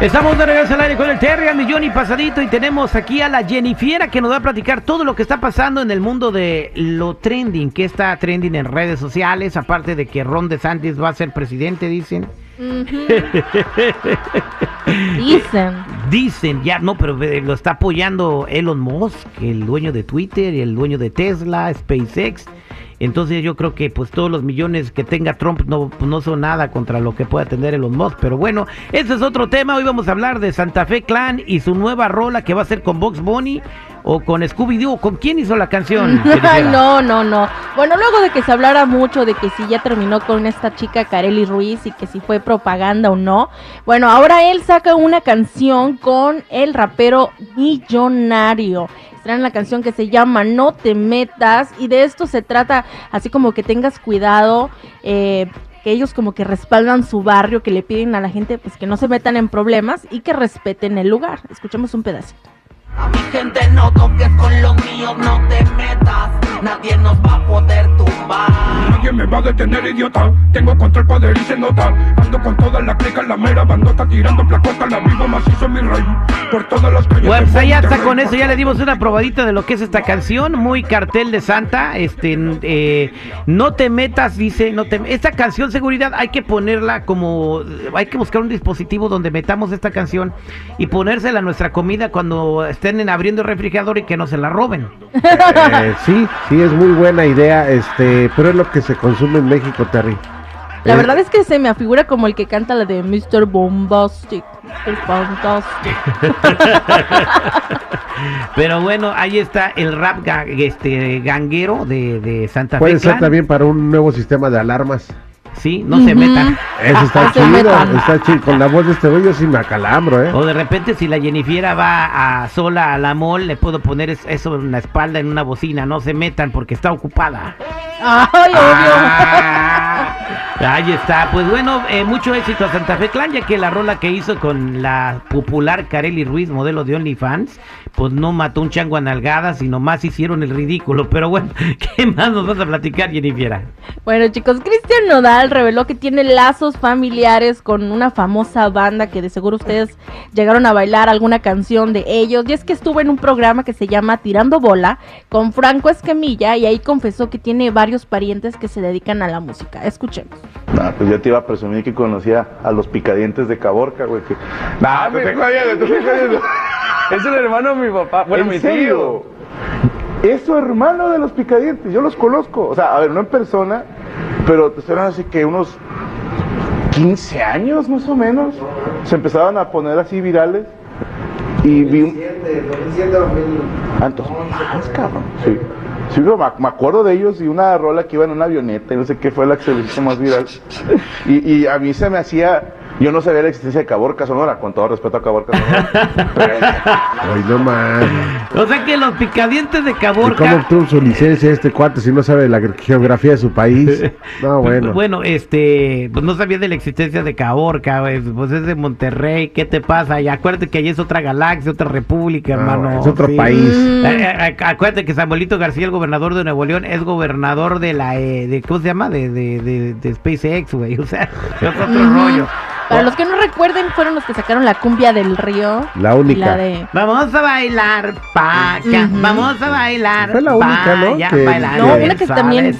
Estamos de regreso al aire con el Terry, al millón y pasadito y tenemos aquí a la Jennifiera que nos va a platicar todo lo que está pasando en el mundo de lo trending, que está trending en redes sociales, aparte de que Ron DeSantis va a ser presidente, dicen. Dicen. Dicen, ya no, pero eh, lo está apoyando Elon Musk, el dueño de Twitter y el dueño de Tesla, SpaceX. Entonces yo creo que pues todos los millones que tenga Trump no, no son nada contra lo que pueda tener Elon Musk. Pero bueno, ese es otro tema. Hoy vamos a hablar de Santa Fe Clan y su nueva rola que va a ser con Box Bunny o con Scooby-Doo. ¿Con quién hizo la canción? Ay, no, no, no. Bueno, luego de que se hablara mucho de que si ya terminó con esta chica Kareli Ruiz y que si fue propaganda o no, bueno, ahora él saca una canción con el rapero millonario. Traen la canción que se llama No te metas y de esto se trata así como que tengas cuidado, eh, que ellos como que respaldan su barrio, que le piden a la gente pues que no se metan en problemas y que respeten el lugar. Escuchemos un pedacito. A mi gente no toques con lo mío, no te metas. Nadie nos va a poder tumbar. Nadie me va a detener, idiota. Tengo control, poder y se nota. Ando con toda la clica, la mera bandota tirando placota. La vivo macizo mi rey. Por todas las calles. Bueno, pues ahí está con eso, ya le dimos una probadita de lo que es esta canción, muy cartel de Santa, este, eh, no te metas, dice, no te, esta canción seguridad hay que ponerla como, hay que buscar un dispositivo donde metamos esta canción y ponérsela a nuestra comida cuando estén en- abriendo el refrigerador y que no se la roben. Eh, sí, sí, es muy buena idea, este, pero es lo que se consume en México, Terry. La Eh, verdad es que se me afigura como el que canta la de Mr. Bombastic. Mr. Fantastic. Pero bueno, ahí está el rap ga- este, ganguero de, de Santa Fe. Puede ser también para un nuevo sistema de alarmas. Sí, no se metan. Eso está chido, está chido. Con la voz de este güey yo sí me acalambro, ¿eh? O de repente si la Jennifiera va a sola a la mall, le puedo poner es- eso en la espalda en una bocina, no se metan porque está ocupada. Ay, obvio. Ah, ahí está, pues bueno, eh, mucho éxito a Santa Fe Clan, ya que la rola que hizo con la popular Kareli Ruiz, modelo de OnlyFans, pues no mató un chango a nalgadas, sino más hicieron el ridículo. Pero bueno, ¿qué más nos vas a platicar, Jennifiera? Bueno, chicos, Cristian Nodal reveló que tiene lazos familiares con una famosa banda que de seguro ustedes llegaron a bailar alguna canción de ellos. Y es que estuvo en un programa que se llama Tirando Bola con Franco Escamilla y ahí confesó que tiene varios parientes que se dedican a la música. Escuchemos. Nah, pues yo te iba a presumir que conocía a los picadientes de Caborca, güey. Que... Nah, te estoy jodiendo, te estoy jodiendo. Es el hermano de mi papá. Bueno, ¿En mi serio? tío. Es su hermano de los picadientes, yo los conozco. O sea, a ver, no en persona, pero te estoy hablando así que unos 15 años más o menos. Se empezaban a poner así virales. Y vi un... Ah, entonces, más, cabrón. Sí. Sí, pero me, acuerdo de ellos y una rola que iba en una avioneta y no sé qué fue la que se hizo más viral. Y, y a mí se me hacía. Yo no sabía la existencia de Caborca Sonora, con todo respeto a Caborca Sonora. Pero- Ay, no más. O sea que los picadientes de ¿Y cómo Caborca... obtuvo su licencia este cuate si no sabe la geografía de su país? No, bueno. Bueno, este, pues no sabía de la existencia de Caborca, güey, pues es de Monterrey, ¿qué te pasa? Y acuérdate que allí es otra galaxia, otra república, hermano. es otro sí. país. Mm. Eh, eh, ac- acuérdate que Samuelito García, el gobernador de Nuevo León, es gobernador de la, eh, de, ¿cómo se llama? De, de, de, de SpaceX, güey, o sea, es otro rollo. Para los que no recuerden, fueron los que sacaron la cumbia del río. La única. La de... Vamos a bailar pa' acá, Ujú. vamos a bailar Fue la única, ¿no? allá, Que- bailar No, una que también-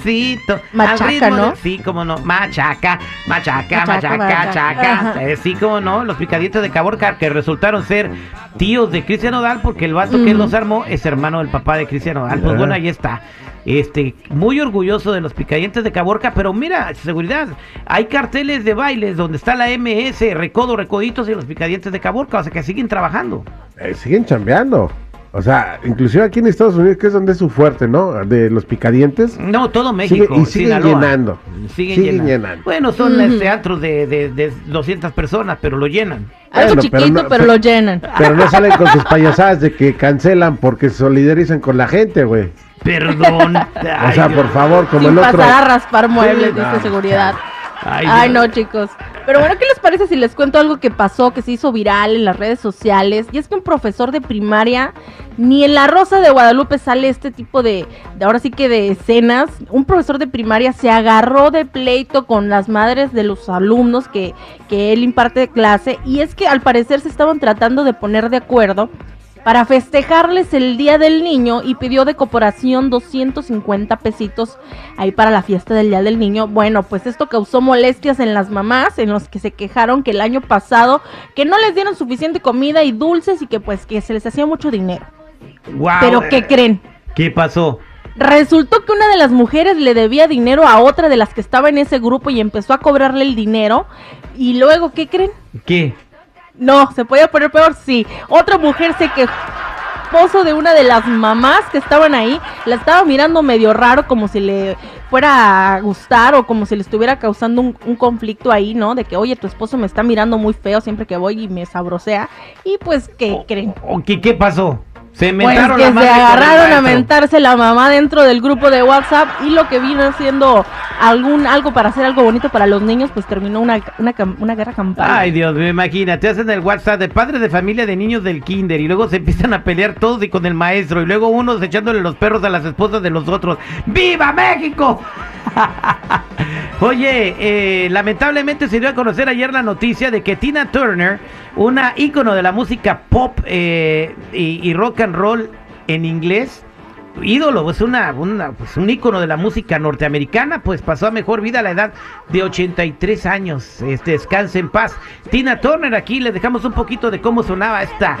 Machaca, ritmo de- ¿no? sí, como no, machaca, machaca, Machaca, machaca, Ajá. eh, sí, como no, los picadientes de Caborca que resultaron ser tíos de Cristian Odal porque el vato que Ujú. los armó es hermano del papá de Cristian Odal, pues Ah. bueno, ahí está. Este, muy orgulloso de los picadientes de Caborca, pero mira, seguridad, hay carteles de bailes donde está la MS, Recodo, Recoditos y los picadientes de Caborca, o sea que siguen trabajando. Eh, siguen chambeando. O sea, inclusive aquí en Estados Unidos, que es donde es su fuerte, ¿no? De los picadientes. No, todo México. Sigue- y siguen Sinaloa. llenando. Siguen, Siguen llenando. llenando. Bueno, son Ujú. este, antros de, de, de 200 personas, pero lo llenan. Algo Bueno, chiquito, pero pero, no- pero- lo llenan. Pero no salen con sus payasadas de que cancelan porque se solidarizan con la gente, güey. Perdón. O sea, por favor, como Sin el otro. pasar a raspar muebles, Sí, dice no, seguridad. Ay, no, chicos. Pero bueno, ¿qué les parece si les cuento algo que pasó, que se hizo viral en las redes sociales? Y es que un profesor de primaria, ni en la Rosa de Guadalupe sale este tipo de, de ahora sí que de escenas. Un profesor de primaria se agarró de pleito con las madres de los alumnos que, que él imparte clase. Y es que al parecer se estaban tratando de poner de acuerdo para festejarles el Día del Niño y pidió de cooperación 250 pesitos ahí para la fiesta del Día del Niño. Bueno, pues esto causó molestias en las mamás, en los que se quejaron que el año pasado que no les dieron suficiente comida y dulces y que pues que se les hacía mucho dinero. Pero eh, ¿qué creen? ¿Qué pasó? Resultó que una de las mujeres le debía dinero a otra de las que estaba en ese grupo y empezó a cobrarle el dinero. Y luego, ¿qué creen? ¿Qué? No, se podía poner peor, sí. Otra mujer se quejó esposo de una de las mamás que estaban ahí, la estaba mirando medio raro, como si le fuera a gustar o como si le estuviera causando un, un conflicto ahí, ¿no? De que, oye, tu esposo me está mirando muy feo siempre que voy y me sabrosea. Y pues, ¿qué creen? ¿O qué, qué pasó? Se Pues que la se agarraron a mentarse la mamá dentro del grupo de WhatsApp y lo que vino siendo algún algo para hacer algo bonito para los niños, pues terminó una, una, una guerra campal. Ay, Dios mío, imagínate, hacen el WhatsApp de padres de familia de niños del kinder y luego se empiezan a pelear todos y con el maestro y luego unos echándole los perros a las esposas de los otros. ¡Viva México! Oye, eh, lamentablemente se dio a conocer ayer la noticia de que Tina Turner, una ícono de la música pop eh, y rock and roll en inglés, ídolo, es una, pues un ícono de la música norteamericana, pues pasó a mejor vida a la edad de 83 años. Este, descanse en paz. Tina Turner, aquí les dejamos un poquito de cómo sonaba esta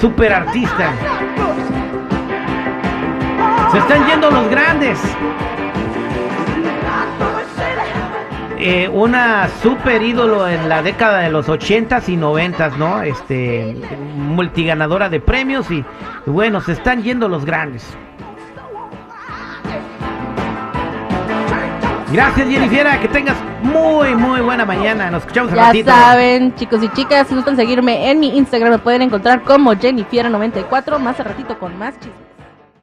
super artista. Se están yendo los grandes. Eh, una super ídolo en la década de los 80s y 90s, ¿no? Este, multiganadora de premios y bueno, se están yendo los grandes. Gracias Jennifer, que tengas muy muy buena mañana. Nos escuchamos Ya ratito. saben, chicos y chicas, si gustan seguirme en mi Instagram, me pueden encontrar como Jennifer94, más a ratito con más chismes.